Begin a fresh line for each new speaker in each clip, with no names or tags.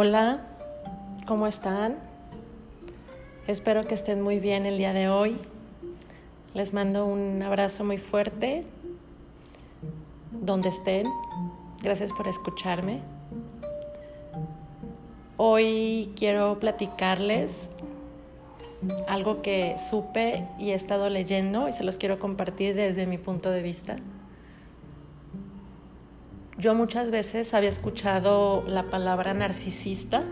Hola, ¿cómo están? Espero que estén muy bien el día de hoy. Les mando un abrazo muy fuerte donde estén. Gracias por escucharme. Hoy quiero platicarles algo que supe y he estado leyendo y se los quiero compartir desde mi punto de vista. Yo muchas veces había escuchado la palabra narcisista,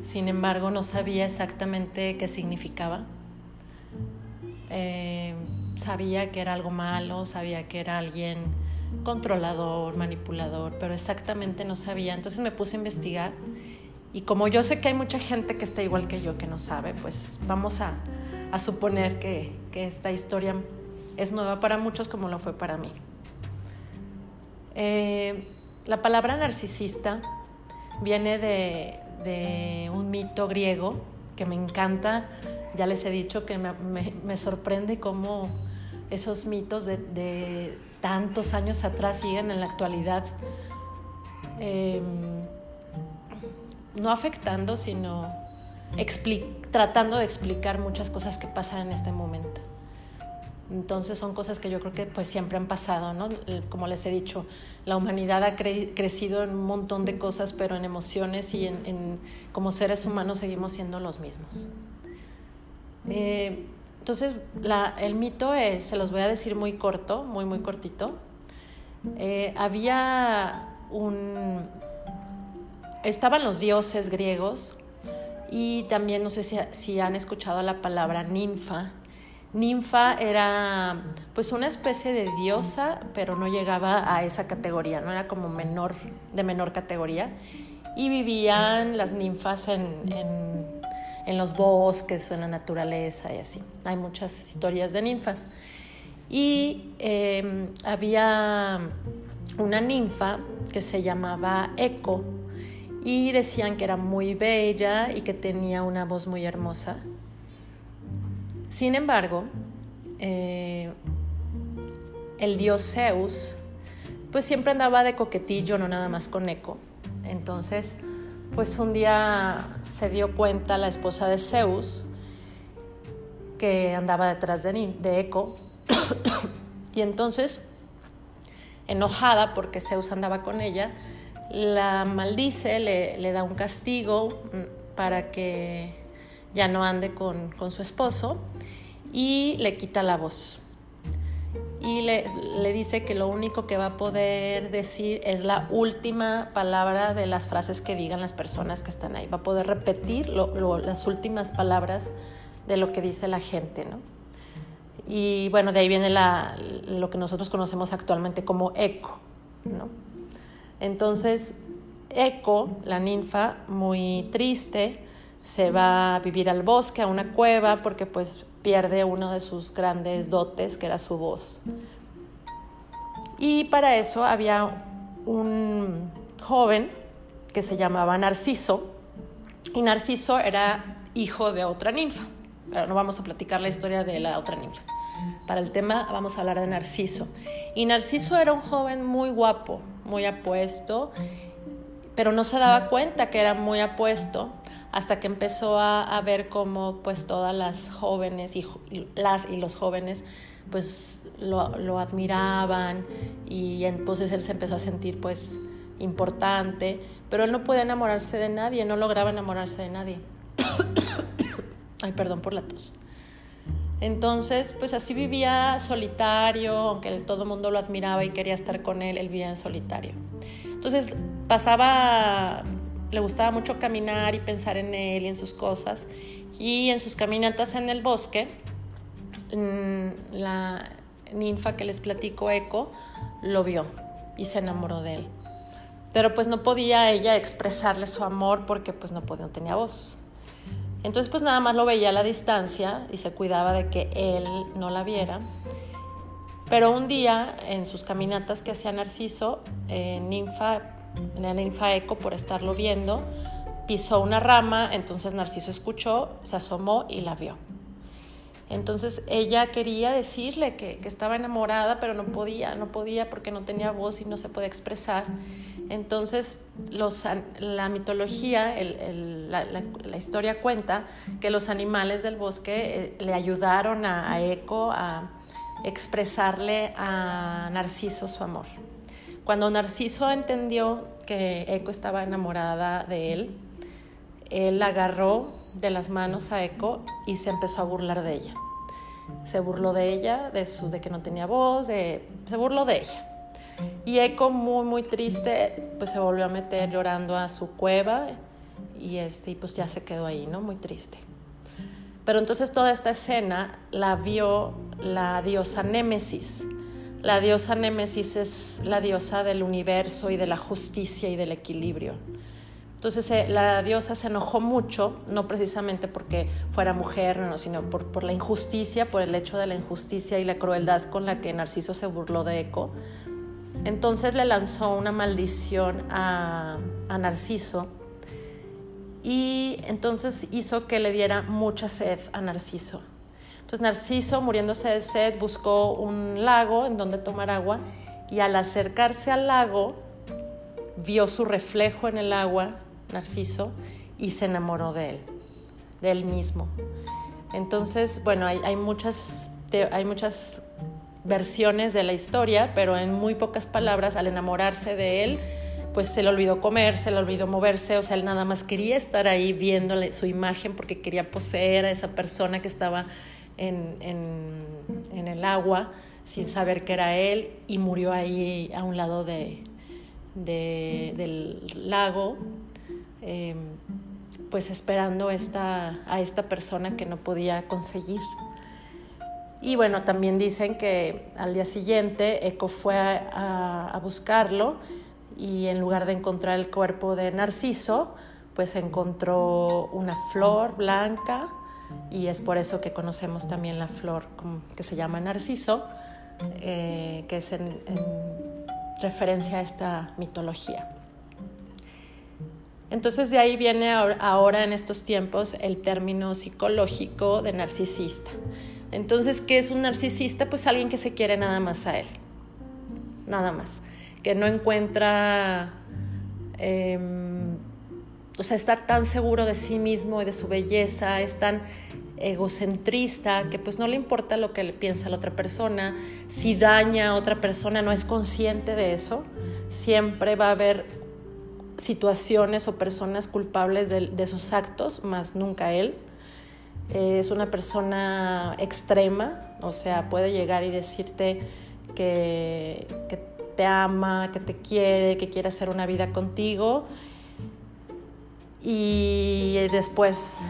sin embargo no sabía exactamente qué significaba. Eh, sabía que era algo malo, sabía que era alguien controlador, manipulador, pero exactamente no sabía. Entonces me puse a investigar y como yo sé que hay mucha gente que está igual que yo que no sabe, pues vamos a, suponer que, esta historia es nueva para muchos como lo fue para mí. Eh, la palabra narcisista viene de, un mito griego que me encanta. Ya les he dicho que me, sorprende cómo esos mitos de, tantos años atrás siguen en la actualidad. Em, no afectando, sino tratando de explicar muchas cosas que pasan en este momento. Entonces son cosas que yo creo que pues siempre han pasado, ¿no? Como les he dicho, la humanidad ha crecido en un montón de cosas, pero en emociones y en, como seres humanos seguimos siendo los mismos. Eh, entonces el mito es, se los voy a decir muy corto, muy muy cortito. Eh, había un, estaban los dioses griegos y también no sé si, si han escuchado la palabra ninfa Ninfa era pues una especie de diosa, pero no llegaba a esa categoría, no era como menor, de menor categoría. Y vivían las ninfas en, en, los bosques o en la naturaleza y así. Hay muchas historias de ninfas. Y em, había una ninfa que se llamaba Eco y decían que era muy bella y que tenía una voz muy hermosa sin embargo, eh, el dios Zeus, pues siempre andaba de coquetillo, no nada más con Eco. Entonces, pues un día se dio cuenta la esposa de Zeus que andaba detrás de, Eco. y entonces, enojada porque Zeus andaba con ella, la maldice, le, le da un castigo mm, para que ya no ande con, su esposo y le quita la voz. Y le, dice que lo único que va a poder decir es la última palabra de las frases que digan las personas que están ahí. Va a poder repetir las últimas palabras de lo que dice la gente, ¿no? Y bueno, de ahí viene lo que nosotros conocemos actualmente como eco, ¿no? Entonces, eco, la ninfa, muy triste, se va a vivir al bosque, a una cueva, porque pues pierde uno de sus grandes dotes, que era su voz. Y para eso había un joven que se llamaba Narciso, y Narciso era hijo de otra ninfa, pero no vamos a platicar la historia de la otra ninfa. Para el tema vamos a hablar de Narciso. Y Narciso era un joven muy guapo, muy apuesto, pero no se daba cuenta que era muy apuesto hasta que empezó a, ver cómo pues todas las jóvenes y, las y los jóvenes pues lo, admiraban y entonces él se empezó a sentir pues importante, pero él no podía enamorarse de nadie, no lograba enamorarse de nadie. Ay, perdón por la tos. Entonces, pues así vivía solitario, aunque todo el mundo lo admiraba y quería estar con él, él vivía en solitario. Entonces pasaba le gustaba mucho caminar y pensar en él y en sus cosas. Y en sus caminatas en el bosque, mm, la ninfa que les platico, Eco, lo vio y se enamoró de él. Pero pues no podía ella expresarle su amor porque pues no podía, no tenía voz. Entonces pues nada más lo veía a la distancia y se cuidaba de que él no la viera. Pero un día en sus caminatas que hacía Narciso, eh, Ninfa la ninfa Eco, por estarlo viendo, pisó una rama, entonces Narciso escuchó, se asomó y la vio. Entonces ella quería decirle que, estaba enamorada, pero no podía, no podía porque no tenía voz y no se podía expresar. Entonces los, la mitología, la, historia cuenta que los animales del bosque eh, le ayudaron a Eco a expresarle a Narciso su amor. Cuando Narciso entendió que Eco estaba enamorada de él, él agarró de las manos a Eco y se empezó a burlar de ella. Se burló de ella, de, que no tenía voz, se burló de ella. Y Eco, muy, muy triste, pues se volvió a meter llorando a su cueva y, este, pues ya se quedó ahí, ¿no? Muy triste. Pero entonces toda esta escena la vio la diosa Némesis. La diosa Némesis es la diosa del universo y de la justicia y del equilibrio. Entonces eh, la diosa se enojó mucho, no precisamente porque fuera mujer, no, sino por, la injusticia, por el hecho de la injusticia y la crueldad con la que Narciso se burló de Eco. Entonces le lanzó una maldición a, a Narciso y entonces hizo que le diera mucha sed a Narciso. Entonces Narciso, muriéndose de sed, buscó un lago en donde tomar agua y al acercarse al lago vio su reflejo en el agua Narciso, y se enamoró de él, de él mismo. Entonces, bueno, hay, muchas, hay muchas versiones de la historia, pero en muy pocas palabras, al enamorarse de él, pues se le olvidó comer, se le olvidó moverse, o sea, él nada más quería estar ahí viéndole su imagen porque quería poseer a esa persona que estaba en, el agua sin saber que era él y murió ahí a un lado de, del lago Em, pues esperando esta, a esta persona que no podía conseguir. Y bueno, también dicen que al día siguiente Eco fue a, buscarlo y en lugar de encontrar el cuerpo de Narciso, pues encontró una flor blanca y es por eso que conocemos también la flor que se llama Narciso, eh, que es en referencia a esta mitología. Entonces de ahí viene ahora en estos tiempos el término psicológico de narcisista. Entonces, ¿qué es un narcisista? Pues alguien que se quiere nada más a él, nada más, que no encuentra, em, o sea, está tan seguro de sí mismo y de su belleza, es tan egocentrista que pues no le importa lo que piensa la otra persona, si daña a otra persona no es consciente de eso, siempre va a haber situaciones o personas culpables de, sus actos, más nunca él. Es una persona extrema, o sea, puede llegar y decirte que te ama, que te quiere, que quiere hacer una vida contigo y después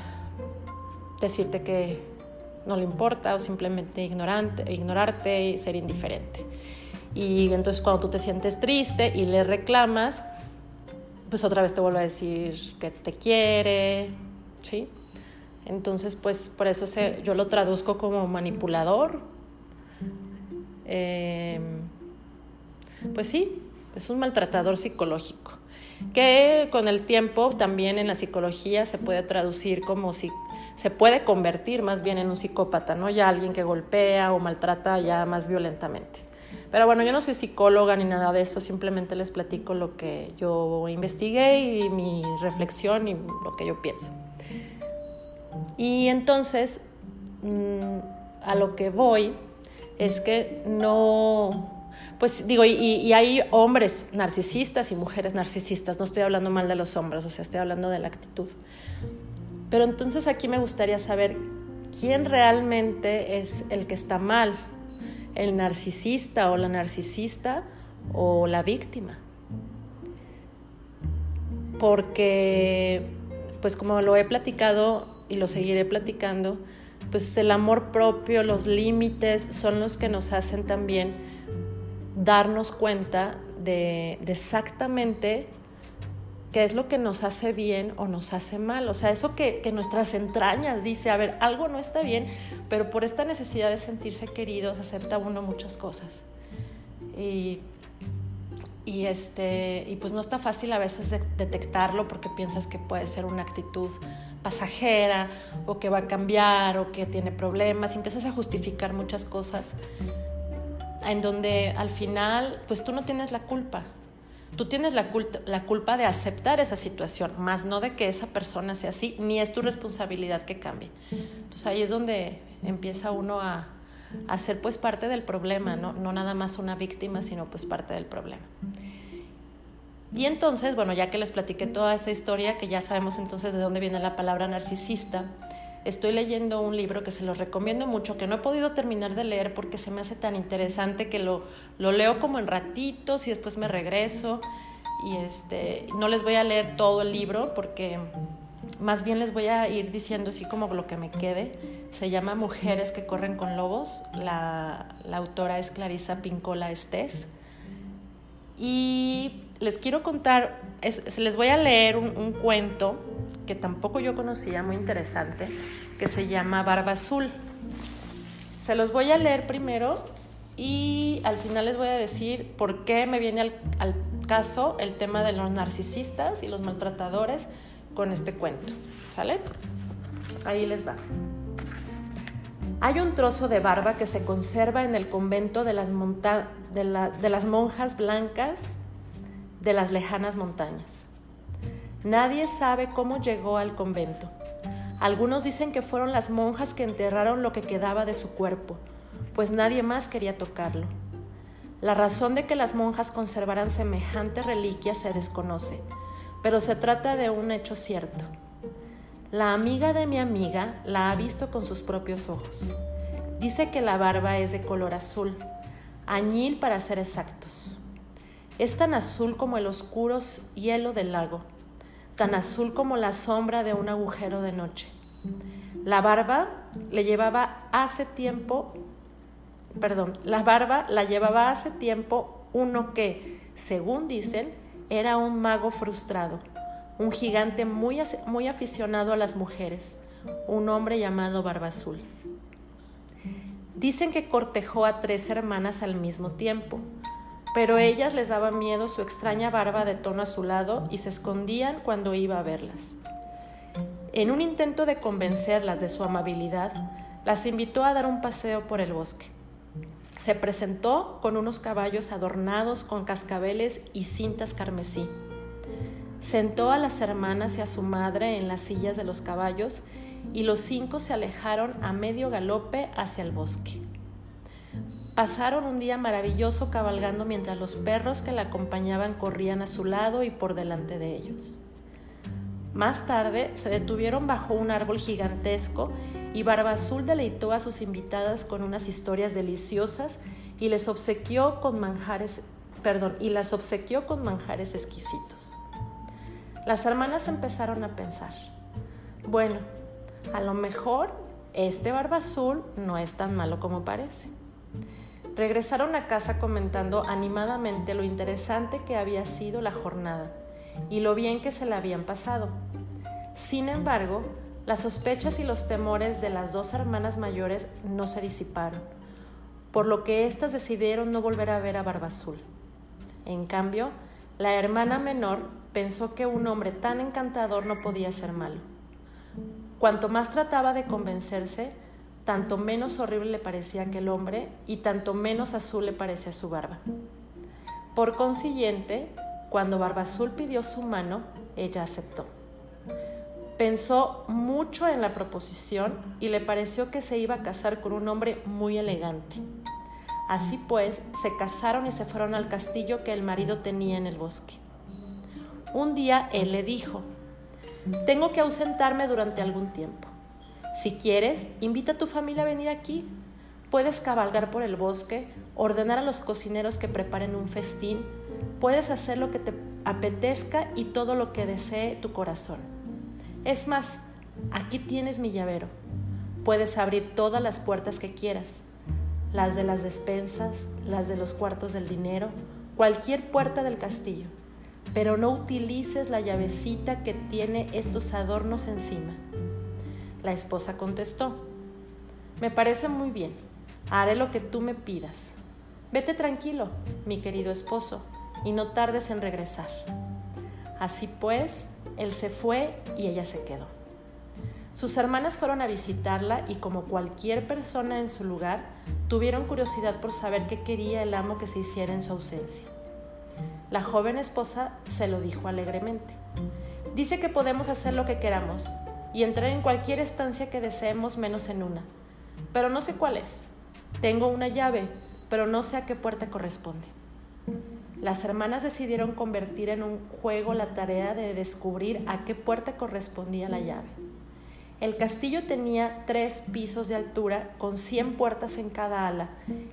decirte que no le importa o simplemente ignorante, ignorarte y ser indiferente. Y entonces cuando tú te sientes triste y le reclamas, pues otra vez te vuelve a decir que te quiere, ¿sí? Entonces, pues por eso se, yo lo traduzco como manipulador. Em, pues sí, es un maltratador psicológico, que con el tiempo también en la psicología se puede traducir como si se puede convertir más bien en un psicópata, ¿no? Ya alguien que golpea o maltrata ya más violentamente. Pero bueno, yo no soy psicóloga ni nada de eso, simplemente les platico lo que yo investigué y mi reflexión y lo que yo pienso. Y entonces, mm, a lo que voy es que no, pues digo, y, hay hombres narcisistas y mujeres narcisistas, no estoy hablando mal de los hombres, o sea, estoy hablando de la actitud. Pero entonces aquí me gustaría saber quién realmente es el que está mal el narcisista o la narcisista o la víctima. Porque, pues como lo he platicado y lo seguiré platicando, pues el amor propio, los límites son los que nos hacen también darnos cuenta de, exactamente qué es lo que nos hace bien o nos hace mal. O sea, eso que, nuestras entrañas dice, a ver, algo no está bien, pero por esta necesidad de sentirse queridos acepta uno muchas cosas. Y, este, y pues no está fácil a veces detectarlo porque piensas que puede ser una actitud pasajera o que va a cambiar o que tiene problemas, y empiezas a justificar muchas cosas en donde al final pues tú no tienes la culpa. Tú tienes la, culpa de aceptar esa situación, más no de que esa persona sea así, ni es tu responsabilidad que cambie. Entonces ahí es donde empieza uno a, a ser pues parte del problema, ¿no? no nada más una víctima, sino pues parte del problema. Y entonces, bueno, ya que les platiqué toda esa historia, que ya sabemos entonces de dónde viene la palabra narcisista, estoy leyendo un libro que se los recomiendo mucho, que no he podido terminar de leer porque se me hace tan interesante que lo, lo leo como en ratitos y después me regreso. Y este, no les voy a leer todo el libro porque más bien les voy a ir diciendo así como lo que me quede. Se llama Mujeres que corren con lobos. La, la autora es Clarisa Pincola Estés. Y les quiero contar, se les voy a leer un, cuento que tampoco yo conocía, muy interesante, que se llama Barba Azul. Se los voy a leer primero y al final les voy a decir por qué me viene al, al caso el tema de los narcisistas y los maltratadores con este cuento. ¿Sale? Ahí les va. Hay un trozo de barba que se conserva en el convento de las monjas blancas de las lejanas montañas. Nadie sabe cómo llegó al convento. Algunos dicen que fueron las monjas que enterraron lo que quedaba de su cuerpo, pues nadie más quería tocarlo. La razón de que las monjas conservaran semejante reliquia se desconoce, pero se trata de un hecho cierto. La amiga de mi amiga la ha visto con sus propios ojos. Dice que la barba es de color azul, añil para ser exactos. Es tan azul como el oscuro hielo del lago, tan azul como la sombra de un agujero de noche. La barba le llevaba hace tiempo, perdón, la barba la llevaba hace tiempo uno que, según dicen, era un mago frustrado, un gigante muy, muy aficionado a las mujeres, un hombre llamado Barba Azul. Dicen que cortejó a tres hermanas al mismo tiempo, pero ellas les daba miedo su extraña barba de tono azulado y se escondían cuando iba a verlas. En un intento de convencerlas de su amabilidad, las invitó a dar un paseo por el bosque. Se presentó con unos caballos adornados con cascabeles y cintas carmesí. Sentó a las hermanas y a su madre en las sillas de los caballos y los cinco se alejaron a medio galope hacia el bosque. Pasaron un día maravilloso cabalgando mientras los perros que la acompañaban corrían a su lado y por delante de ellos. Más tarde se detuvieron bajo un árbol gigantesco y Barba Azul deleitó a sus invitadas con unas historias deliciosas y les obsequió con manjares, perdón, y las obsequió con manjares exquisitos. Las hermanas empezaron a pensar, bueno, a lo mejor este Barba Azul no es tan malo como parece. Regresaron a casa comentando animadamente lo interesante que había sido la jornada y lo bien que se la habían pasado. Sin embargo, las sospechas y los temores de las dos hermanas mayores no se disiparon, por lo que éstas decidieron no volver a ver a Barba Azul. En cambio, la hermana menor pensó que un hombre tan encantador no podía ser malo. Cuanto más trataba de convencerse, tanto menos horrible le parecía aquel hombre y tanto menos azul le parecía su barba. Por consiguiente, cuando Barba Azul pidió su mano, ella aceptó. Pensó mucho en la proposición y le pareció que se iba a casar con un hombre muy elegante. Así pues, se casaron y se fueron al castillo que el marido tenía en el bosque. Un día él le dijo, tengo que ausentarme durante algún tiempo. Si quieres, invita a tu familia a venir aquí. Puedes cabalgar por el bosque, ordenar a los cocineros que preparen un festín, puedes hacer lo que te apetezca y todo lo que desee tu corazón. Es más, aquí tienes mi llavero. Puedes abrir todas las puertas que quieras, las de las despensas, las de los cuartos del dinero, cualquier puerta del castillo, pero no utilices la llavecita que tiene estos adornos encima. La esposa contestó, me parece muy bien, haré lo que tú me pidas. Vete tranquilo, mi querido esposo, y no tardes en regresar. Así pues, él se fue y ella se quedó. Sus hermanas fueron a visitarla y como cualquier persona en su lugar, tuvieron curiosidad por saber qué quería el amo que se hiciera en su ausencia. La joven esposa se lo dijo alegremente. Dice que podemos hacer lo que queramos y entrar en cualquier estancia que deseemos menos en una, pero no sé cuál es. Tengo una llave, pero no sé a qué puerta corresponde. Las hermanas decidieron convertir en un juego la tarea de descubrir a qué puerta correspondía la llave. El castillo tenía tres pisos de altura con 100 puertas en cada ala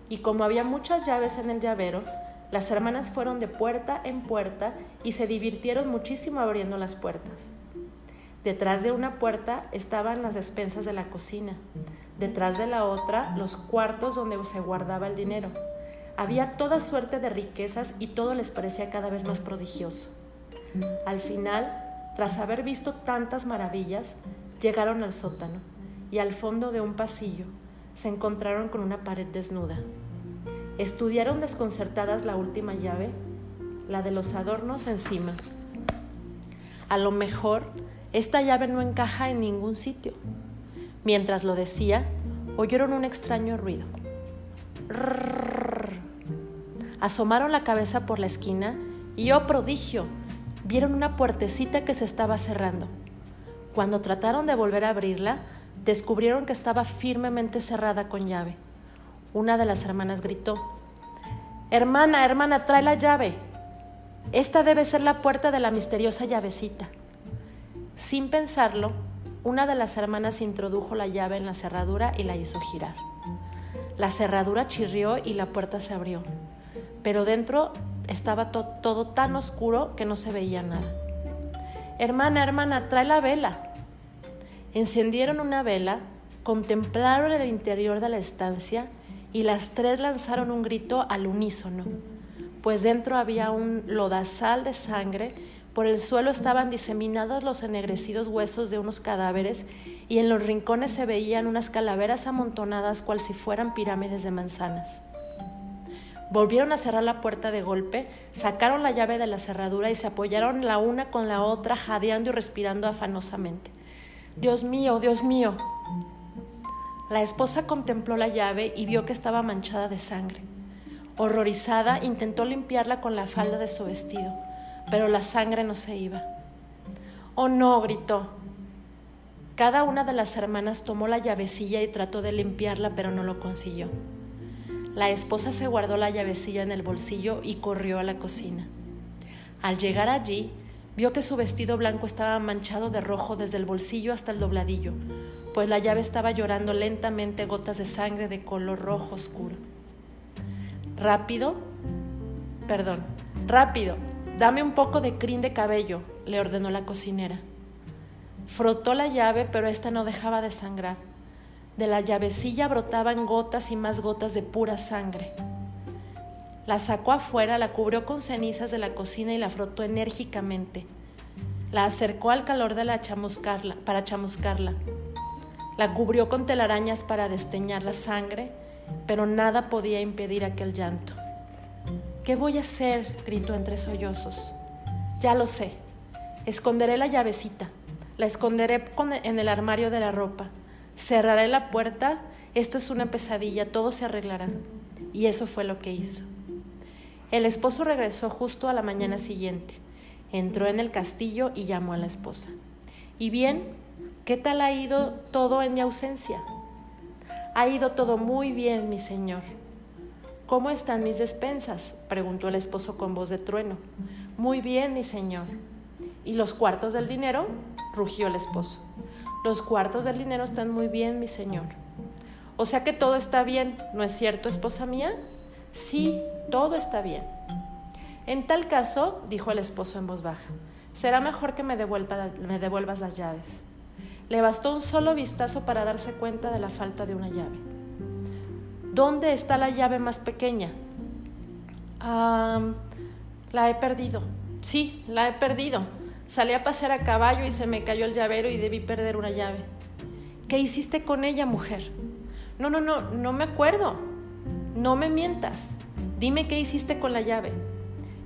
y como había muchas llaves en el llavero, las hermanas fueron de puerta en puerta y se divirtieron muchísimo abriendo las puertas. Detrás de una puerta estaban las despensas de la cocina, detrás de la otra los cuartos donde se guardaba el dinero había toda suerte de riquezas y todo les parecía cada vez más prodigioso. Al final, tras haber visto tantas maravillas, llegaron al sótano y al fondo de un pasillo se encontraron con una pared desnuda. Estudiaron desconcertadas la última llave, la de los adornos encima. A lo mejor esta llave no encaja en ningún sitio. Mientras lo decía, oyeron un extraño ruido. Asomaron la cabeza por la esquina y, oh prodigio, vieron una puertecita que se estaba cerrando. Cuando trataron de volver a abrirla, descubrieron que estaba firmemente cerrada con llave. Una de las hermanas gritó, Hermana, hermana, trae la llave. Esta debe ser la puerta de la misteriosa llavecita. Sin pensarlo, una de las hermanas introdujo la llave en la cerradura y la hizo girar. La cerradura chirrió y la puerta se abrió pero dentro estaba todo tan oscuro que no se veía nada. Hermana, hermana, trae la vela. Encendieron una vela, contemplaron el interior de la estancia y las tres lanzaron un grito al unísono, pues dentro había un lodazal de sangre, por el suelo estaban diseminados los ennegrecidos huesos de unos cadáveres y en los rincones se veían unas calaveras amontonadas cual si fueran pirámides de manzanas. Volvieron a cerrar la puerta de golpe, sacaron la llave de la cerradura y se apoyaron la una con la otra, jadeando y respirando afanosamente. Dios mío, Dios mío. La esposa contempló la llave y vio que estaba manchada de sangre. Horrorizada, intentó limpiarla con la falda de su vestido, pero la sangre no se iba. Oh no, gritó. Cada una de las hermanas tomó la llavecilla y trató de limpiarla, pero no lo consiguió. La esposa se guardó la llavecilla en el bolsillo y corrió a la cocina. Al llegar allí, vio que su vestido blanco estaba manchado de rojo desde el bolsillo hasta el dobladillo, pues la llave estaba llorando lentamente gotas de sangre de color rojo oscuro. Rápido, perdón, rápido, dame un poco de crin de cabello, le ordenó la cocinera. Frotó la llave, pero ésta no dejaba de sangrar. De la llavecilla brotaban gotas y más gotas de pura sangre. La sacó afuera, la cubrió con cenizas de la cocina y la frotó enérgicamente. La acercó al calor de la chamuscarla, para chamuscarla. La cubrió con telarañas para desteñar la sangre, pero nada podía impedir aquel llanto. ¿Qué voy a hacer? gritó entre sollozos. Ya lo sé. Esconderé la llavecita. La esconderé en el armario de la ropa. Cerraré la puerta, esto es una pesadilla, todo se arreglará. Y eso fue lo que hizo. El esposo regresó justo a la mañana siguiente. Entró en el castillo y llamó a la esposa. ¿Y bien? ¿Qué tal ha ido todo en mi ausencia? Ha ido todo muy bien, mi señor. ¿Cómo están mis despensas? preguntó el esposo con voz de trueno. Muy bien, mi señor. ¿Y los cuartos del dinero? rugió el esposo. Los cuartos del dinero están muy bien, mi señor. O sea que todo está bien, ¿no es cierto, esposa mía? Sí, todo está bien. En tal caso, dijo el esposo en voz baja, será mejor que me, me devuelvas las llaves. Le bastó un solo vistazo para darse cuenta de la falta de una llave. ¿Dónde está la llave más pequeña? la he perdido. Sí, la he perdido. Salí a pasear a caballo y se me cayó el llavero y debí perder una llave. ¿Qué hiciste con ella, mujer? No, no, no, no me acuerdo. No me mientas. Dime qué hiciste con la llave.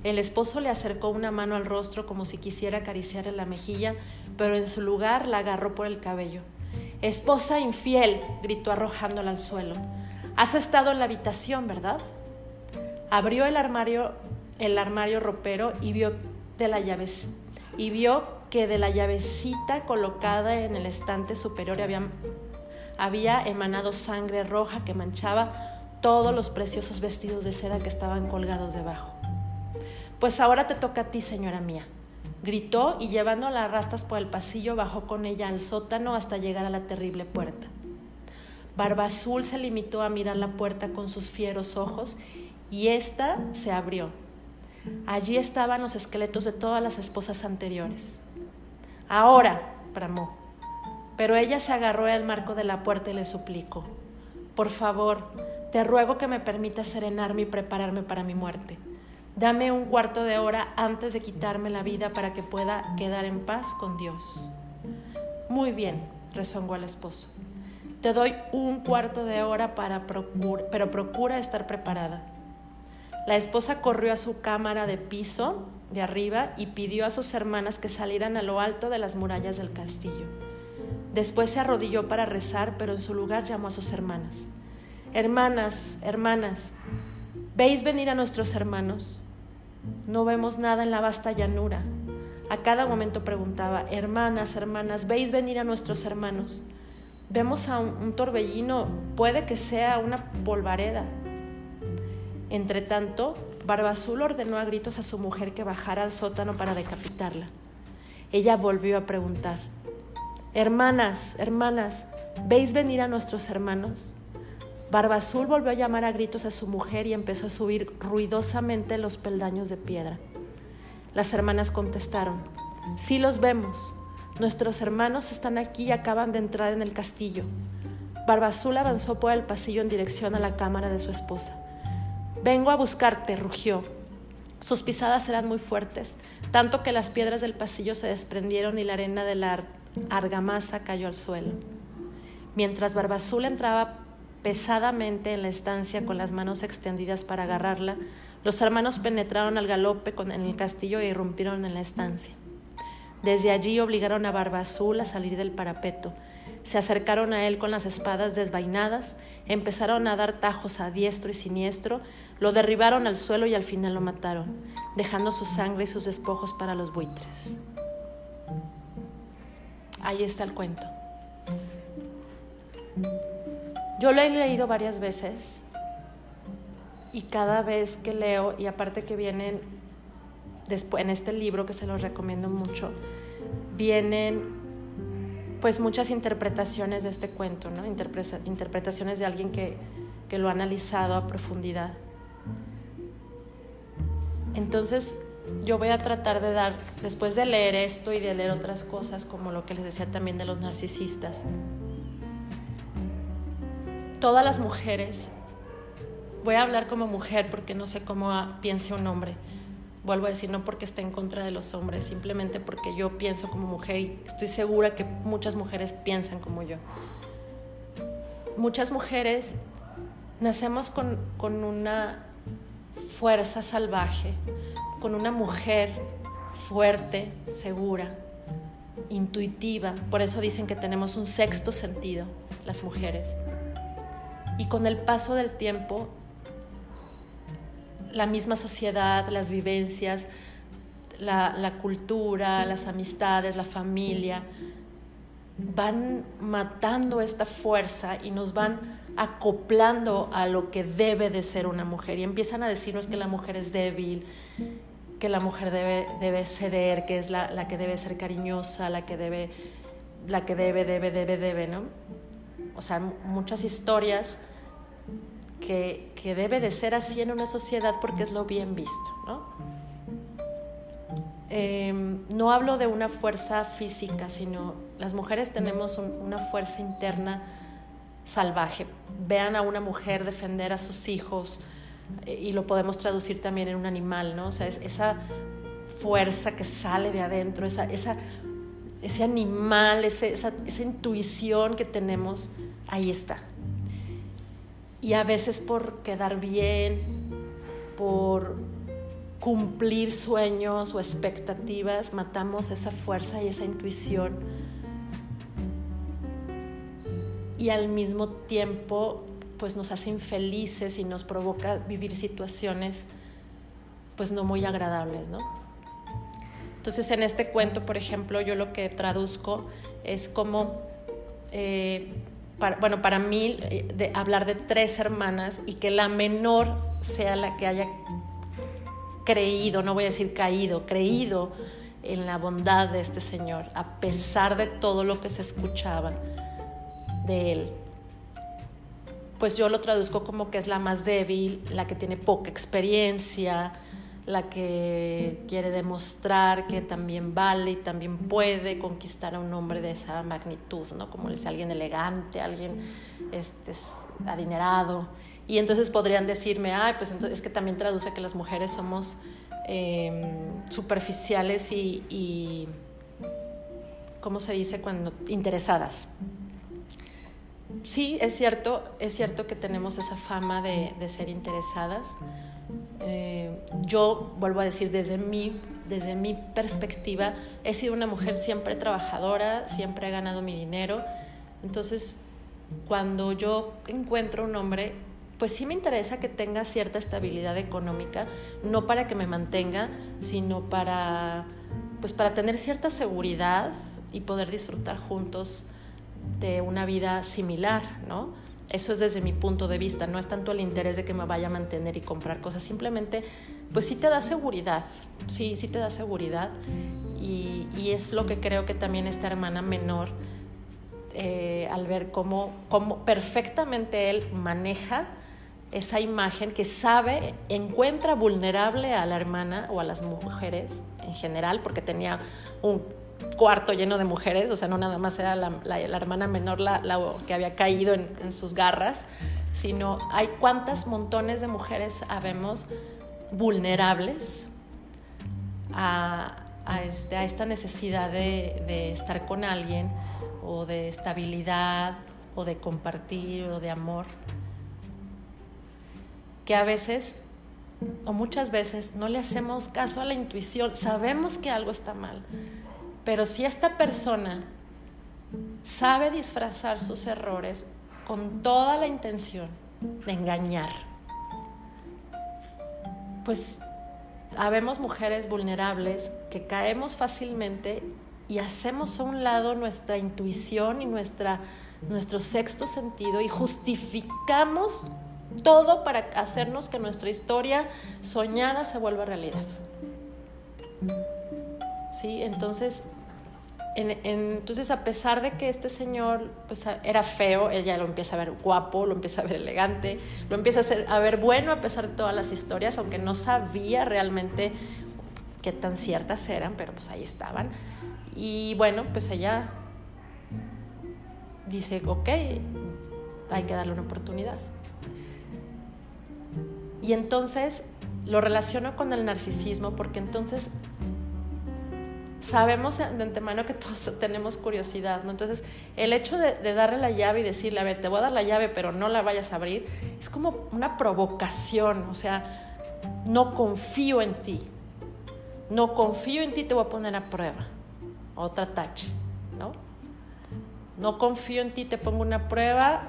El esposo le acercó una mano al rostro como si quisiera acariciarle la mejilla, pero en su lugar la agarró por el cabello. Esposa infiel, gritó arrojándola al suelo. Has estado en la habitación, ¿verdad? Abrió el armario, el armario ropero y vio de la llave y vio que de la llavecita colocada en el estante superior había, había emanado sangre roja que manchaba todos los preciosos vestidos de seda que estaban colgados debajo. Pues ahora te toca a ti, señora mía, Gritó y llevándola a rastas por el pasillo bajó con ella al sótano hasta llegar a la terrible puerta. Barba Azul se limitó a mirar la puerta con sus fieros ojos y ésta se abrió. Allí estaban los esqueletos de todas las esposas anteriores. Ahora, bramó. Pero ella se agarró al marco de la puerta y le suplicó, por favor, te ruego que me permitas serenarme y prepararme para mi muerte. Dame un cuarto de hora antes de quitarme la vida para que pueda quedar en paz con Dios. Muy bien, rezongó el esposo. Te doy un cuarto de hora para pero procura estar preparada. La esposa corrió a su cámara de piso de arriba y pidió a sus hermanas que salieran a lo alto de las murallas del castillo. Después se arrodilló para rezar, pero en su lugar llamó a sus hermanas. Hermanas, hermanas, ¿veis venir a nuestros hermanos? No vemos nada en la vasta llanura. A cada momento preguntaba, hermanas, hermanas, ¿veis venir a nuestros hermanos? Vemos a un, torbellino, puede que sea una polvareda. Entretanto, Barbazul ordenó a gritos a su mujer que bajara al sótano para decapitarla. Ella volvió a preguntar, Hermanas, hermanas, ¿veis venir a nuestros hermanos? Barba Azul volvió a llamar a gritos a su mujer y empezó a subir ruidosamente los peldaños de piedra. Las hermanas contestaron, sí los vemos. Nuestros hermanos están aquí y acaban de entrar en el castillo. Barba Azul avanzó por el pasillo en dirección a la cámara de su esposa. Vengo a buscarte, rugió. Sus pisadas eran muy fuertes, tanto que las piedras del pasillo se desprendieron y la arena de la argamasa cayó al suelo. Mientras Barba Azul entraba pesadamente en la estancia con las manos extendidas para agarrarla, los hermanos penetraron al galope en el castillo e irrumpieron en la estancia. Desde allí obligaron a Barba Azul a salir del parapeto. Se acercaron a él con las espadas desvainadas, empezaron a dar tajos a diestro y siniestro, lo derribaron al suelo y al final lo mataron, dejando su sangre y sus despojos para los buitres. Ahí está el cuento. Yo lo he leído varias veces y cada vez que leo, y aparte que vienen después en este libro que se los recomiendo mucho, vienen pues muchas interpretaciones de este cuento, ¿no? interpretaciones de alguien que, que lo ha analizado a profundidad. Entonces, yo voy a tratar de dar, después de leer esto y de leer otras cosas, como lo que les decía también de los narcisistas, todas las mujeres, voy a hablar como mujer porque no sé cómo piense un hombre, vuelvo a decir, no porque esté en contra de los hombres, simplemente porque yo pienso como mujer y estoy segura que muchas mujeres piensan como yo. Muchas mujeres nacemos con, con una fuerza salvaje, con una mujer fuerte, segura, intuitiva. Por eso dicen que tenemos un sexto sentido, las mujeres. Y con el paso del tiempo, la misma sociedad, las vivencias, la, cultura, las amistades, la familia, van matando esta fuerza y nos van acoplando a lo que debe de ser una mujer y empiezan a decirnos que la mujer es débil, que la mujer debe, debe ceder, que es la, la, que debe ser cariñosa, la que debe, la que debe, debe, debe, debe, ¿no? O sea, muchas historias que, debe de ser así en una sociedad porque es lo bien visto. ¿no? Em, no hablo de una fuerza física, sino las mujeres tenemos una fuerza interna salvaje. Vean a una mujer defender a sus hijos eh, y lo podemos traducir también en un animal, ¿no? O sea, es esa fuerza que sale de adentro, esa, esa, ese animal, esa, esa intuición que tenemos, ahí está. Y a veces por quedar bien, por cumplir sueños o expectativas, matamos esa fuerza y esa intuición y al mismo tiempo pues nos hace infelices y nos provoca vivir situaciones pues no muy agradables, ¿no? Entonces en este cuento, por ejemplo, yo lo que traduzco es como, eh, bueno, para mí, eh, de hablar de tres hermanas y que la menor sea la que haya creído, no voy a decir caído, creído en la bondad de este Señor, a pesar de todo lo que se escuchaba de Él. Pues yo lo traduzco como que es la más débil, la que tiene poca experiencia, la que quiere demostrar que también vale y también puede conquistar a un hombre de esa magnitud, ¿no? Como es alguien elegante, alguien este, adinerado. Y entonces podrían decirme, ay, pues entonces es que también traduce que las mujeres somos em, superficiales y, y, ¿cómo se dice cuando? Interesadas. Sí, es cierto, es cierto que tenemos esa fama de, ser interesadas eh, yo vuelvo a decir desde mi, desde mi perspectiva, he sido una mujer siempre trabajadora, siempre he ganado mi dinero. Entonces, cuando yo encuentro un hombre, pues sí me interesa que tenga cierta estabilidad económica, no para que me mantenga, sino para, pues para tener cierta seguridad y poder disfrutar juntos de una vida similar, ¿no? Eso es desde mi punto de vista, no es tanto el interés de que me vaya a mantener y comprar cosas, simplemente pues sí te da seguridad, sí, sí te da seguridad. Y, es lo que creo que también esta hermana menor, eh, al ver cómo, cómo perfectamente él maneja esa imagen que sabe, encuentra vulnerable a la hermana o a las mujeres en general, porque tenía un cuarto lleno de mujeres, o sea, no nada más era la, hermana menor la, que había caído en, sus garras, sino hay cuántas montones de mujeres habemos vulnerables a, este, esta necesidad de, estar con alguien o de estabilidad o de compartir o de amor, que a veces o muchas veces no le hacemos caso a la intuición, sabemos que algo está mal, pero si esta persona sabe disfrazar sus errores con toda la intención de engañar, pues habemos mujeres vulnerables que caemos fácilmente y hacemos a un lado nuestra intuición y nuestra, nuestro sexto sentido y justificamos todo para hacernos que nuestra historia soñada se vuelva realidad. ¿Sí? Entonces, entonces a pesar de que este señor pues, era feo, ella lo empieza a ver guapo, lo empieza a ver elegante, lo empieza a, a ver bueno a pesar de todas las historias, aunque no sabía realmente qué tan ciertas eran, pero pues ahí estaban. Y bueno, pues ella dice, ok, hay que darle una oportunidad. Y entonces lo relaciono con el narcisismo porque entonces sabemos de antemano que todos tenemos curiosidad, ¿no? Entonces, el hecho de, darle la llave y decirle, a ver, te voy a dar la llave, pero no la vayas a abrir, es como una provocación, o sea, no confío en ti, no confío en ti, te voy a poner a prueba, otra tache, ¿no? No confío en ti, te pongo una prueba,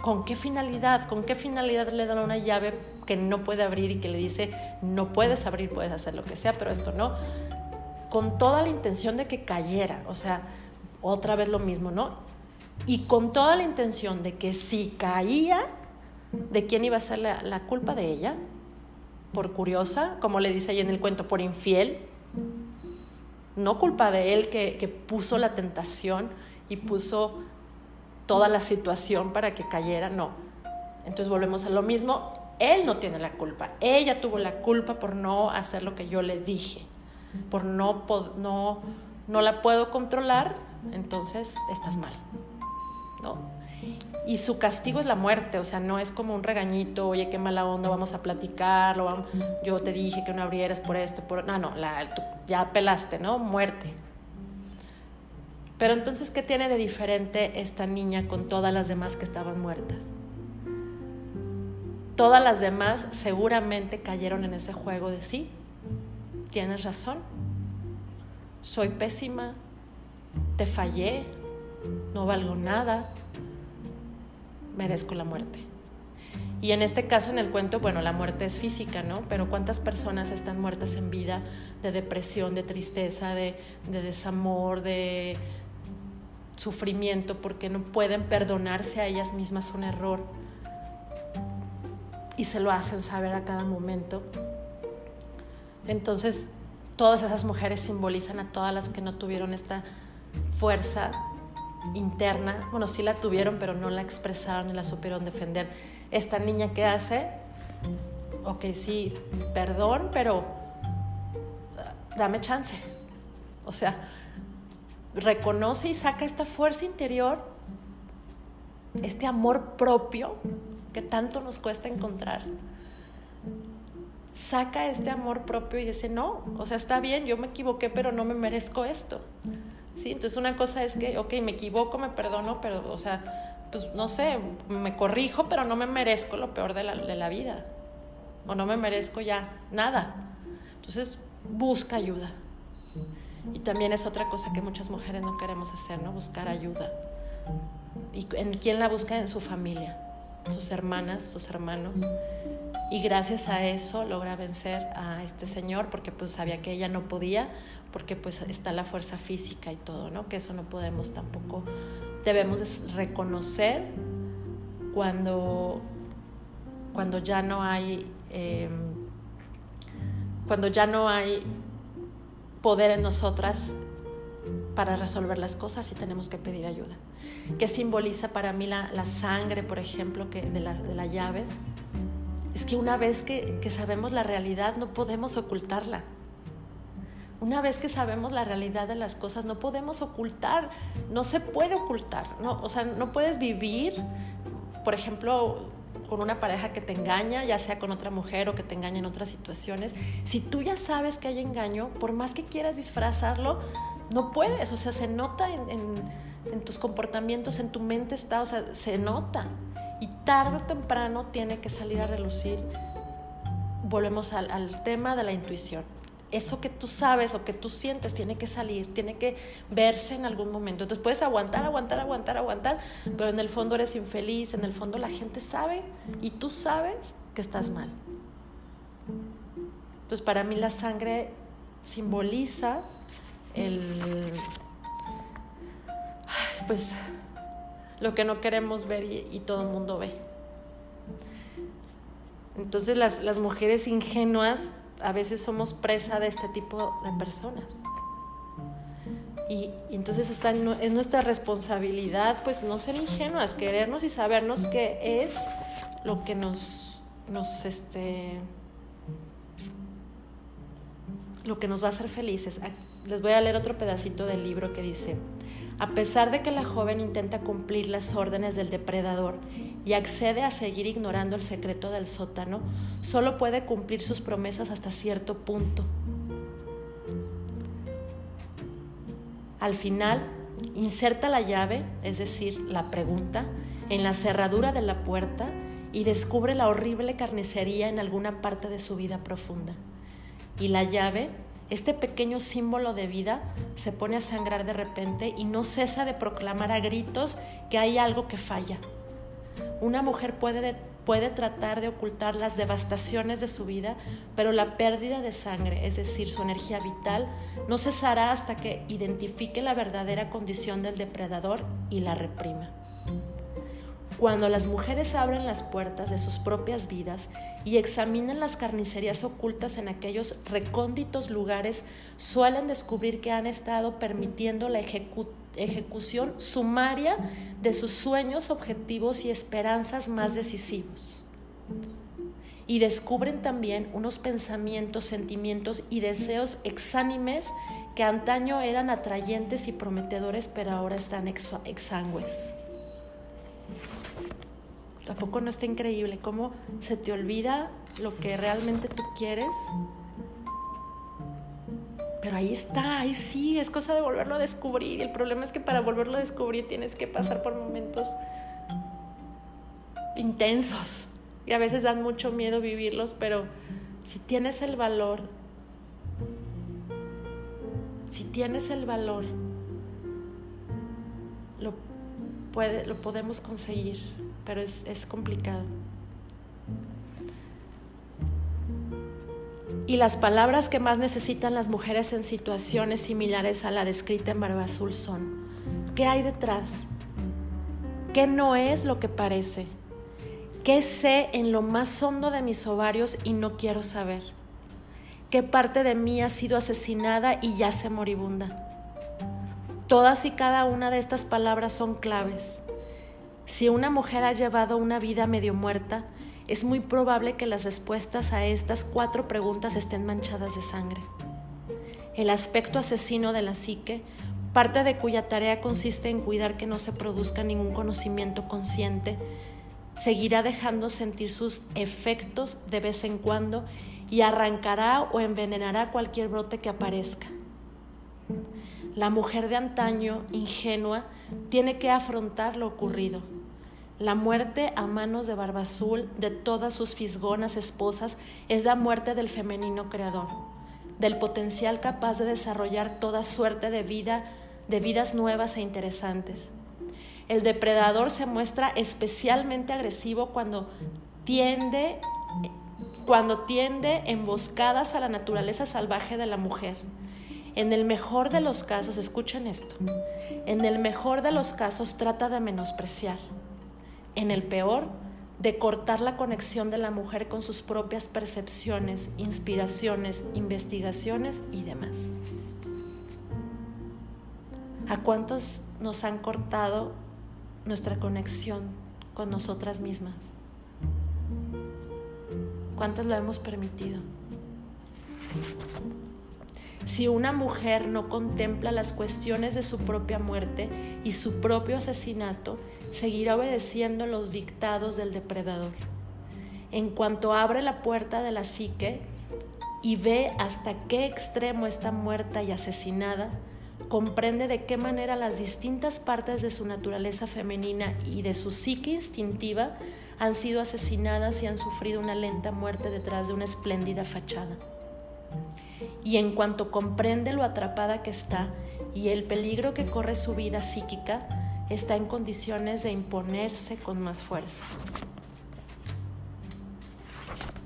¿con qué finalidad? ¿Con qué finalidad le dan una llave que no puede abrir y que le dice, no puedes abrir, puedes hacer lo que sea, pero esto no? Con toda la intención de que cayera, o sea, otra vez lo mismo, ¿no? Y con toda la intención de que si caía, ¿de quién iba a ser la, culpa de ella? Por curiosa, como le dice ahí en el cuento, por infiel. No culpa de él que, que puso la tentación y puso toda la situación para que cayera, no. Entonces volvemos a lo mismo, él no tiene la culpa, ella tuvo la culpa por no hacer lo que yo le dije por no, no, no la puedo controlar, entonces estás mal. ¿no? Y su castigo es la muerte, o sea, no es como un regañito, oye, qué mala onda, vamos a platicarlo, yo te dije que no abrieras por esto, por... No, no, la, ya pelaste, ¿no? Muerte. Pero entonces, ¿qué tiene de diferente esta niña con todas las demás que estaban muertas? Todas las demás seguramente cayeron en ese juego de sí, tienes razón, soy pésima, te fallé, no valgo nada, merezco la muerte. Y en este caso, en el cuento, bueno, la muerte es física, ¿no? Pero ¿cuántas personas están muertas en vida de depresión, de tristeza, de, desamor, de sufrimiento, porque no pueden perdonarse a ellas mismas un error? Y se lo hacen saber a cada momento. Entonces, todas esas mujeres simbolizan a todas las que no tuvieron esta fuerza interna, bueno, sí la tuvieron, pero no la expresaron y la supieron defender. Esta niña que hace, ok, sí, perdón, pero ah, dame chance. O sea, reconoce y saca esta fuerza interior, este amor propio que tanto nos cuesta encontrar. Saca este amor propio y dice, no, o sea, está bien, yo me equivoqué, pero no me merezco esto. ¿sí? Entonces una cosa es que, ok, me equivoco, me perdono, pero, o sea, pues no sé, me corrijo, pero no me merezco lo peor de la, de la vida. O no me merezco ya nada. Entonces busca ayuda. Y también es otra cosa que muchas mujeres no queremos hacer, ¿no? Buscar ayuda. ¿Y en quién la busca? En su familia, sus hermanas, sus hermanos. Y gracias a eso logra vencer a este señor porque pues sabía que ella no podía, porque pues está la fuerza física y todo, ¿no? Que eso no podemos tampoco, debemos reconocer cuando, cuando ya no hay, em, cuando ya no hay poder en nosotras para resolver las cosas y tenemos que pedir ayuda. ¿Qué simboliza para mí la, sangre, por ejemplo, que de, la, llave? Es que una vez que, sabemos la realidad no podemos ocultarla. Una vez que sabemos la realidad de las cosas, no podemos ocultar, no se puede ocultar, no, o sea, no puedes vivir, por ejemplo, con una pareja que te engaña, ya sea con otra mujer o que te engaña en otras situaciones. Si tú ya sabes que hay engaño, por más que quieras disfrazarlo, no puedes, o sea, se nota en, tus comportamientos, en tu mente está, o sea, se nota. Y tarde o temprano tiene que salir a relucir. Volvemos al tema de la intuición eso que tú sabes o que tú sientes tiene que salir, tiene que verse en algún momento. Entonces puedes aguantar, aguantar, aguantar, aguantar, pero en el fondo eres infeliz, en el fondo la gente sabe y tú sabes que estás mal. Entonces para mí la sangre simboliza el pues lo que no queremos ver y, todo el mundo ve. Entonces las, las mujeres ingenuas a veces somos presa de este tipo de personas. Y, entonces está, es nuestra responsabilidad, pues no ser ingenuas, querernos y sabernos qué es lo que nos, nos este, lo que nos va a hacer felices. Les voy a leer otro pedacito del libro que dice, a pesar de que la joven intenta cumplir las órdenes del depredador y accede a seguir ignorando el secreto del sótano, solo puede cumplir sus promesas hasta cierto punto. Al final, inserta la llave, es decir, la pregunta, en la cerradura de la puerta y descubre la horrible carnicería en alguna parte de su vida profunda. Y la llave este pequeño símbolo de vida se pone a sangrar de repente y no cesa de proclamar a gritos que hay algo que falla. Una mujer puede, puede tratar de ocultar las devastaciones de su vida, pero la pérdida de sangre, es decir, su energía vital, no cesará hasta que identifique la verdadera condición del depredador y la reprima. Cuando las mujeres abren las puertas de sus propias vidas y examinan las carnicerías ocultas en aquellos recónditos lugares, suelen descubrir que han estado permitiendo la ejecución sumaria de sus sueños, objetivos y esperanzas más decisivos. Y descubren también unos pensamientos, sentimientos y deseos exánimes que antaño eran atrayentes y prometedores, pero ahora están exangües. ¿Tampoco no está increíble cómo se te olvida lo que realmente tú quieres? Pero ahí está, ahí sí, es cosa de volverlo a descubrir. Y el problema es que para volverlo a descubrir tienes que pasar por momentos intensos. Y a veces dan mucho miedo vivirlos, pero si tienes el valor, si tienes el valor, lo, puede, lo podemos conseguir, pero es, es complicado. Y las palabras que más necesitan las mujeres en situaciones similares a la descrita en Barba Azul son, ¿qué hay detrás? ¿Qué no es lo que parece? ¿Qué sé en lo más hondo de mis ovarios y no quiero saber? ¿Qué parte de mí ha sido asesinada y yace moribunda? Todas y cada una de estas palabras son claves. Si una mujer ha llevado una vida medio muerta, es muy probable que las respuestas a estas cuatro preguntas estén manchadas de sangre. El aspecto asesino de la psique, parte de cuya tarea consiste en cuidar que no se produzca ningún conocimiento consciente, seguirá dejando sentir sus efectos de vez en cuando y arrancará o envenenará cualquier brote que aparezca. La mujer de antaño, ingenua, tiene que afrontar lo ocurrido la muerte a manos de Barba Azul de todas sus fisgonas esposas es la muerte del femenino creador, del potencial capaz de desarrollar toda suerte de vida, de vidas nuevas e interesantes. El depredador se muestra especialmente agresivo cuando tiende cuando tiende emboscadas a la naturaleza salvaje de la mujer. En el mejor de los casos, escuchen esto, en el mejor de los casos trata de menospreciar en el peor, de cortar la conexión de la mujer con sus propias percepciones, inspiraciones, investigaciones y demás. ¿A cuántos nos han cortado nuestra conexión con nosotras mismas? ¿Cuántas lo hemos permitido? Si una mujer no contempla las cuestiones de su propia muerte y su propio asesinato, seguirá obedeciendo los dictados del depredador. En cuanto abre la puerta de la psique y ve hasta qué extremo está muerta y asesinada, comprende de qué manera las distintas partes de su naturaleza femenina y de su psique instintiva han sido asesinadas y han sufrido una lenta muerte detrás de una espléndida fachada y en cuanto comprende lo atrapada que está y el peligro que corre su vida psíquica, está en condiciones de imponerse con más fuerza.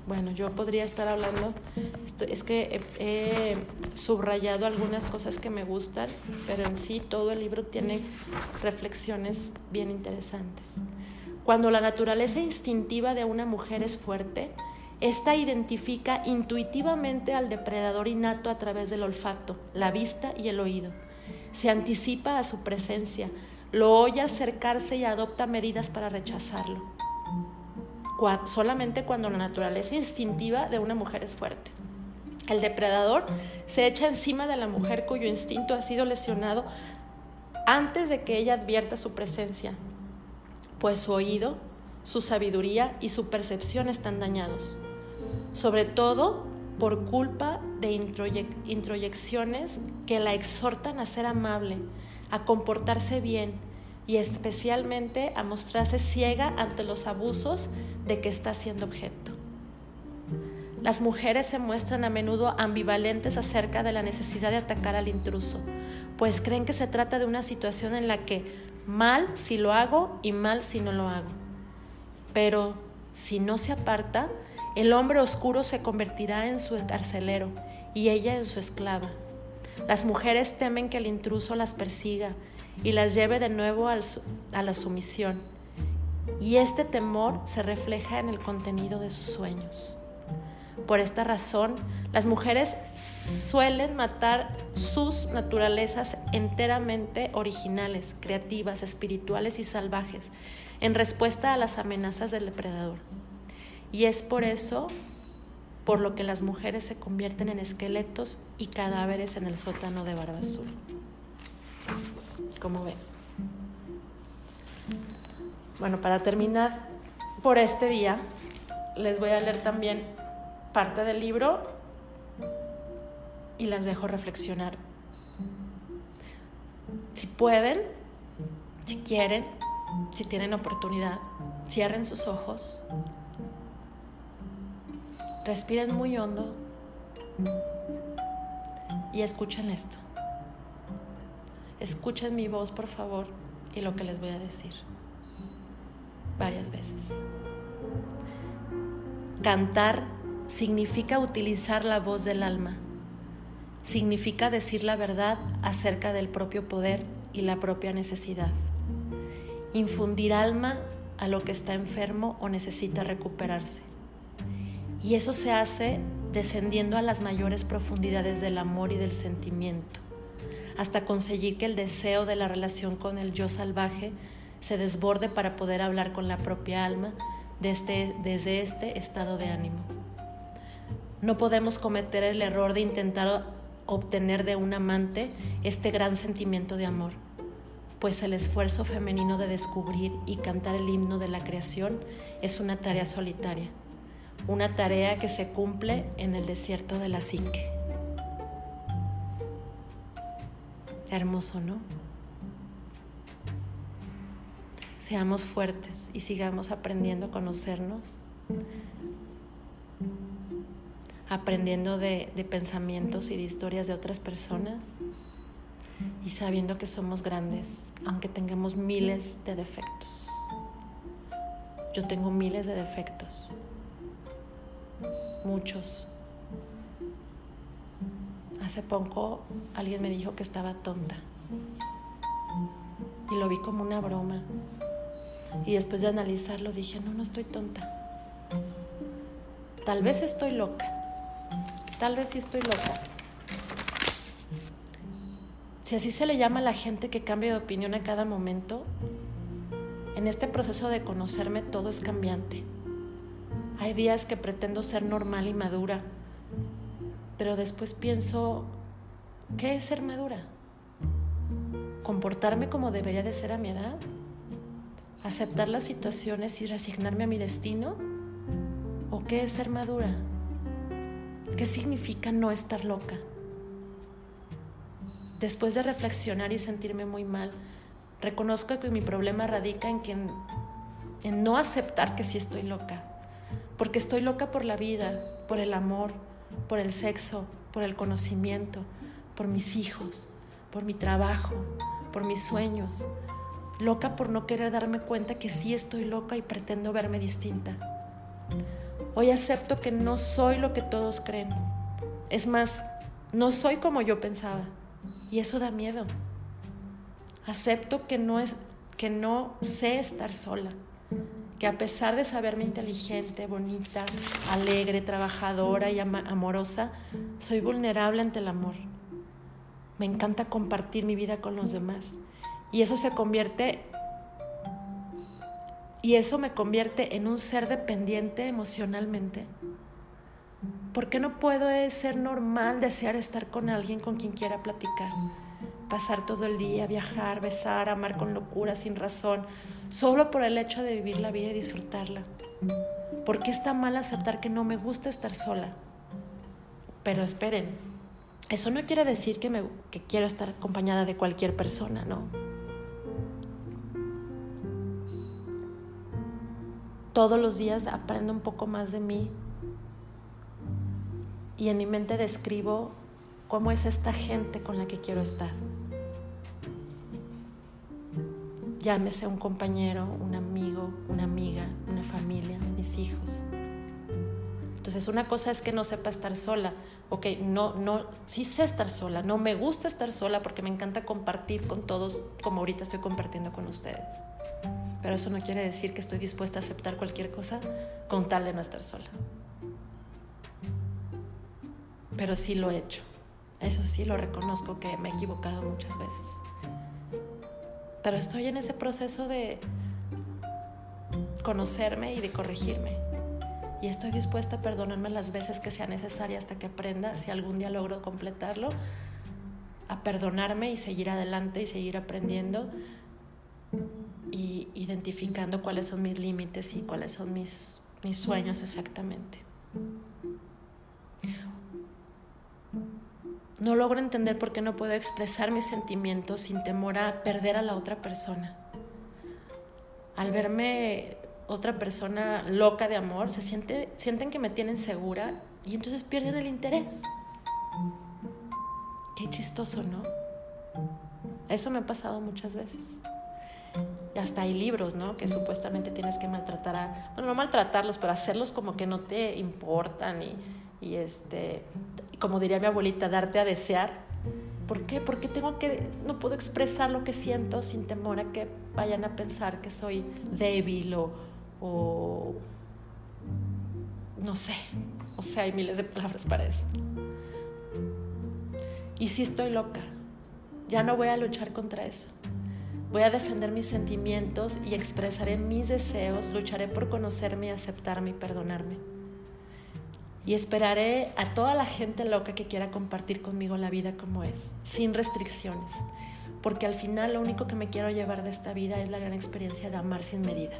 Bueno, yo podría estar hablando, es que he, subrayado algunas cosas que me gustan, pero en sí todo el libro tiene reflexiones bien interesantes. Cuando la naturaleza instintiva de una mujer es fuerte, esta identifica intuitivamente al depredador innato a través del olfato, la vista y el oído. Se anticipa a su presencia, lo oye acercarse y adopta medidas para rechazarlo. solamente cuando la naturaleza instintiva de una mujer es fuerte. El depredador se echa encima de la mujer cuyo instinto ha sido lesionado antes de que ella advierta su presencia, pues su oído, su sabiduría y su percepción están dañados sobre todo por culpa de introyecciones que la exhortan a ser amable, a comportarse bien y especialmente a mostrarse ciega ante los abusos de que está siendo objeto. Las mujeres se muestran a menudo ambivalentes acerca de la necesidad de atacar al intruso, pues creen que se trata de una situación en la que mal si lo hago y mal si no lo hago. Pero si no se aparta, el hombre oscuro se convertirá en su carcelero y ella en su esclava. Las mujeres temen que el intruso las persiga y las lleve de nuevo a la sumisión. Y este temor se refleja en el contenido de sus sueños. Por esta razón, las mujeres suelen matar sus naturalezas enteramente originales, creativas, espirituales y salvajes, en respuesta a las amenazas del depredador. Y es por eso por lo que las mujeres se convierten en esqueletos y cadáveres en el sótano de Barba Azul. Como ven. Bueno, para terminar por este día, les voy a leer también parte del libro y las dejo reflexionar. Si pueden, si quieren, si tienen oportunidad, cierren sus ojos Respiren muy hondo y escuchen esto. Escuchen mi voz, por favor, y lo que les voy a decir varias veces. Cantar significa utilizar la voz del alma, significa decir la verdad acerca del propio poder y la propia necesidad, infundir alma a lo que está enfermo o necesita recuperarse. Y eso se hace descendiendo a las mayores profundidades del amor y del sentimiento, hasta conseguir que el deseo de la relación con el yo salvaje se desborde para poder hablar con la propia alma desde, desde este estado de ánimo. No podemos cometer el error de intentar obtener de un amante este gran sentimiento de amor, pues el esfuerzo femenino de descubrir y cantar el himno de la creación es una tarea solitaria, una tarea que se cumple en el desierto de la psique. Hermoso, ¿no? Seamos fuertes y sigamos aprendiendo a conocernos, aprendiendo de, de, pensamientos y de historias de otras personas y sabiendo que somos grandes, aunque tengamos miles de defectos. Yo tengo miles de defectos, muchos. Hace poco alguien me dijo que estaba tonta y lo vi como una broma. Y después de analizarlo dije, no, no estoy tonta. Tal vez estoy loca. Tal vez sí estoy loca. Si así se le llama a la gente que cambia de opinión a cada momento, en este proceso de conocerme todo es cambiante. Hay días que pretendo ser normal y madura, pero después pienso, ¿qué es ser madura? ¿Comportarme como debería de ser a mi edad? aceptar las situaciones y resignarme a mi destino? ¿O qué es ser madura? ¿Qué significa no estar loca? Después de reflexionar y sentirme muy mal, reconozco que mi problema radica en, que, en no aceptar que sí estoy loca, porque estoy loca por la vida, por el amor, por el sexo, por el conocimiento, por mis hijos, por mi trabajo, por mis sueños, loca por no querer darme cuenta que sí estoy loca y pretendo verme distinta. Hoy acepto que no soy lo que todos creen. Es más, no soy como yo pensaba y eso da miedo. Acepto que no es que no sé estar sola, que a pesar de saberme inteligente, bonita, alegre, trabajadora y amorosa, soy vulnerable ante el amor. Me encanta compartir mi vida con los demás y eso se convierte, y eso me convierte en un ser dependiente emocionalmente. ¿Por qué no puedo ser normal desear estar con alguien con quien quiera platicar? Pasar todo el día, viajar, besar, amar con locura, sin razón, solo por el hecho de vivir la vida y disfrutarla. ¿Por qué está mal aceptar que no me gusta estar sola? Pero esperen, eso no quiere decir que, me, que quiero estar acompañada de cualquier persona, ¿no? todos los días aprendo un poco más de mí y en mi mente describo cómo es esta gente con la que quiero estar. Llámese un compañero, un amigo, una amiga, una familia, mis hijos. Entonces una cosa es que no sepa estar sola. Ok, no, no, sí sé estar sola. No me gusta estar sola porque me encanta compartir con todos como ahorita estoy compartiendo con ustedes pero eso no quiere decir que estoy dispuesta a aceptar cualquier cosa con tal de no estar sola. Pero sí lo he hecho. Eso sí lo reconozco que me he equivocado muchas veces. Pero estoy en ese proceso de conocerme y de corregirme. Y estoy dispuesta a perdonarme las veces que sea necesaria hasta que aprenda, si algún día logro completarlo, a perdonarme y seguir adelante y seguir aprendiendo y identificando cuáles son mis límites y cuáles son mis, mis sueños exactamente. No logro entender por qué no puedo expresar mis sentimientos sin temor a perder a la otra persona. Al verme otra persona loca de amor, se siente, sienten que me tienen segura y entonces pierden el interés. Qué chistoso, ¿no? Eso me ha pasado muchas veces. hasta hay libros, ¿no? Que supuestamente tienes que maltratar a, bueno, no maltratarlos, pero hacerlos como que no te importan y, y este, como diría mi abuelita, darte a desear. ¿Por qué? Porque tengo que, no puedo expresar lo que siento sin temor a que vayan a pensar que soy débil o, o no sé, o sea, hay miles de palabras para eso. Y si estoy loca, ya no voy a luchar contra eso. Voy a defender mis sentimientos y expresaré mis deseos, lucharé por conocerme aceptarme y perdonarme. Y esperaré a toda la gente loca que quiera compartir conmigo la vida como es, sin restricciones. Porque al final lo único que me quiero llevar de esta vida es la gran experiencia de amar sin medida.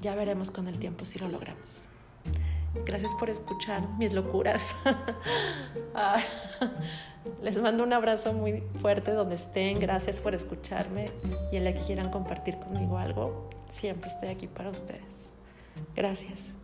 Ya veremos con el tiempo si lo logramos. Gracias por escuchar mis locuras. Ah, les mando un abrazo muy fuerte donde estén. Gracias por escucharme. Y en la que quieran compartir conmigo algo, siempre estoy aquí para ustedes. Gracias.